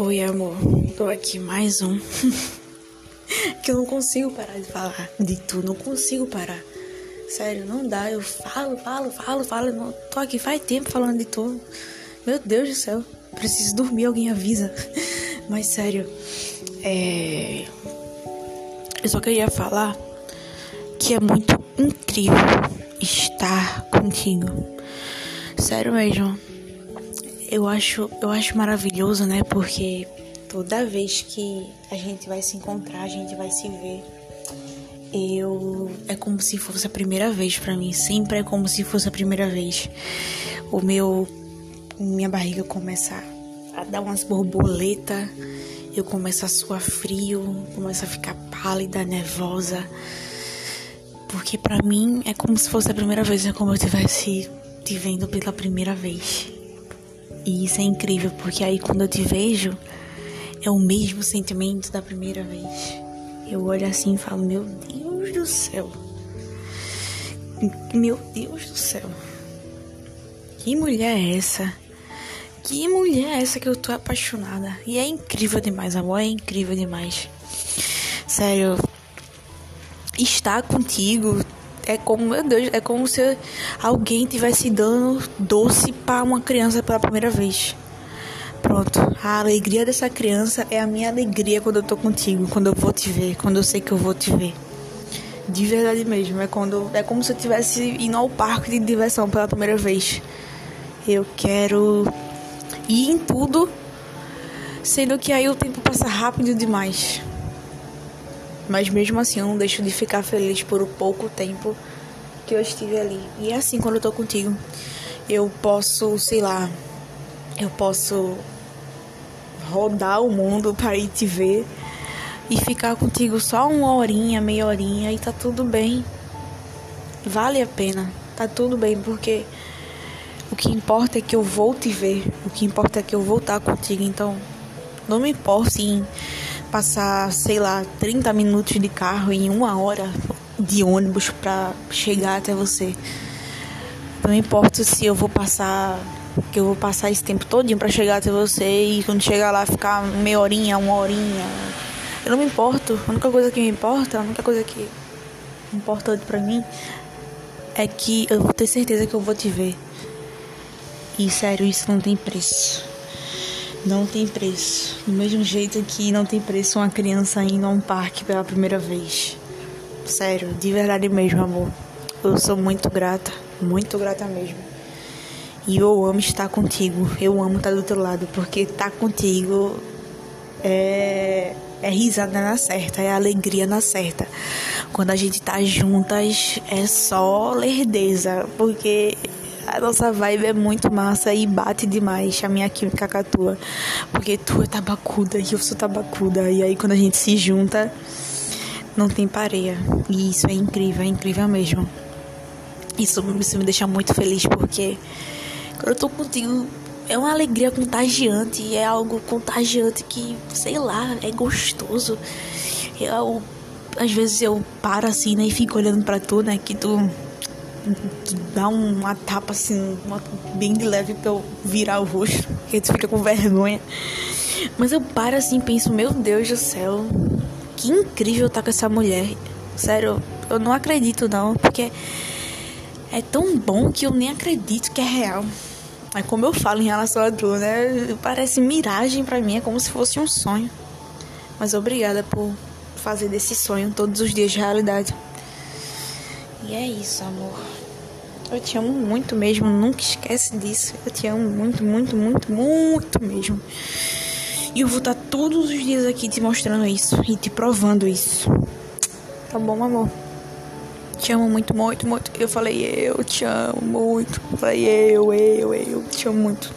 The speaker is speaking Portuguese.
Oi, amor. Tô aqui mais um. que eu não consigo parar de falar de tu, não consigo parar. Sério, não dá. Eu falo, falo, falo, falo. Não, tô aqui faz tempo falando de tu. Meu Deus do céu. Preciso dormir, alguém avisa. Mas sério, é. Eu só queria falar que é muito incrível estar contigo. Sério mesmo eu acho, eu acho maravilhoso, né? Porque toda vez que a gente vai se encontrar, a gente vai se ver, eu é como se fosse a primeira vez para mim, sempre é como se fosse a primeira vez. O meu minha barriga começa a dar umas borboletas, eu começo a suar frio, começo a ficar pálida, nervosa. Porque para mim é como se fosse a primeira vez, é como eu estivesse te vendo pela primeira vez. E isso é incrível, porque aí quando eu te vejo, é o mesmo sentimento da primeira vez. Eu olho assim e falo: Meu Deus do céu. Meu Deus do céu. Que mulher é essa? Que mulher é essa que eu tô apaixonada? E é incrível demais, amor. É incrível demais. Sério. Estar contigo, é como, meu Deus, é como se alguém tivesse dando doce para uma criança pela primeira vez. Pronto, a alegria dessa criança é a minha alegria quando eu tô contigo, quando eu vou te ver, quando eu sei que eu vou te ver. De verdade mesmo, é quando é como se eu tivesse indo ao parque de diversão pela primeira vez. Eu quero ir em tudo, sendo que aí o tempo passa rápido demais. Mas mesmo assim eu não deixo de ficar feliz por o pouco tempo que eu estive ali. E é assim quando eu tô contigo. Eu posso, sei lá, eu posso rodar o mundo para ir te ver e ficar contigo só uma horinha, meia horinha e tá tudo bem. Vale a pena. Tá tudo bem porque o que importa é que eu vou te ver. O que importa é que eu vou estar contigo. Então, não me importa em passar, sei lá, 30 minutos de carro em uma hora de ônibus para chegar até você. Não importa se eu vou passar que eu vou passar esse tempo todinho para chegar até você e quando chegar lá ficar meia horinha, uma horinha. Eu não me importo. A única coisa que me importa, a única coisa que é importante para mim é que eu vou ter certeza que eu vou te ver. E sério, isso não tem preço não tem preço. Do mesmo jeito que não tem preço uma criança indo a um parque pela primeira vez. Sério, de verdade mesmo, amor. Eu sou muito grata, muito grata mesmo. E eu amo estar contigo. Eu amo estar do outro lado, porque estar contigo é, é risada na certa, é alegria na certa. Quando a gente tá juntas é só lerdeza, porque a nossa vibe é muito massa e bate demais a minha química com a tua. Porque tu é tabacuda e eu sou tabacuda. E aí quando a gente se junta, não tem pareia. E isso é incrível, é incrível mesmo. Isso, isso me deixa muito feliz porque quando eu tô contigo é uma alegria contagiante, é algo contagiante que, sei lá, é gostoso. Eu, às vezes eu paro assim, né, e fico olhando para tu, né, que tu dá uma tapa assim, uma, bem de leve pra eu virar o rosto, porque tu fica com vergonha. Mas eu paro assim penso, meu Deus do céu, que incrível tá com essa mulher. Sério, eu não acredito não, porque é tão bom que eu nem acredito que é real. É como eu falo em relação a Drew, né? Parece miragem para mim, é como se fosse um sonho. Mas obrigada por fazer desse sonho todos os dias de realidade. E é isso, amor. Eu te amo muito mesmo, nunca esquece disso. Eu te amo muito, muito, muito, muito mesmo. E eu vou estar todos os dias aqui te mostrando isso e te provando isso. Tá bom, amor? Te amo muito, muito, muito. Eu falei eu te amo muito. Eu falei eu, eu, eu. Te amo muito.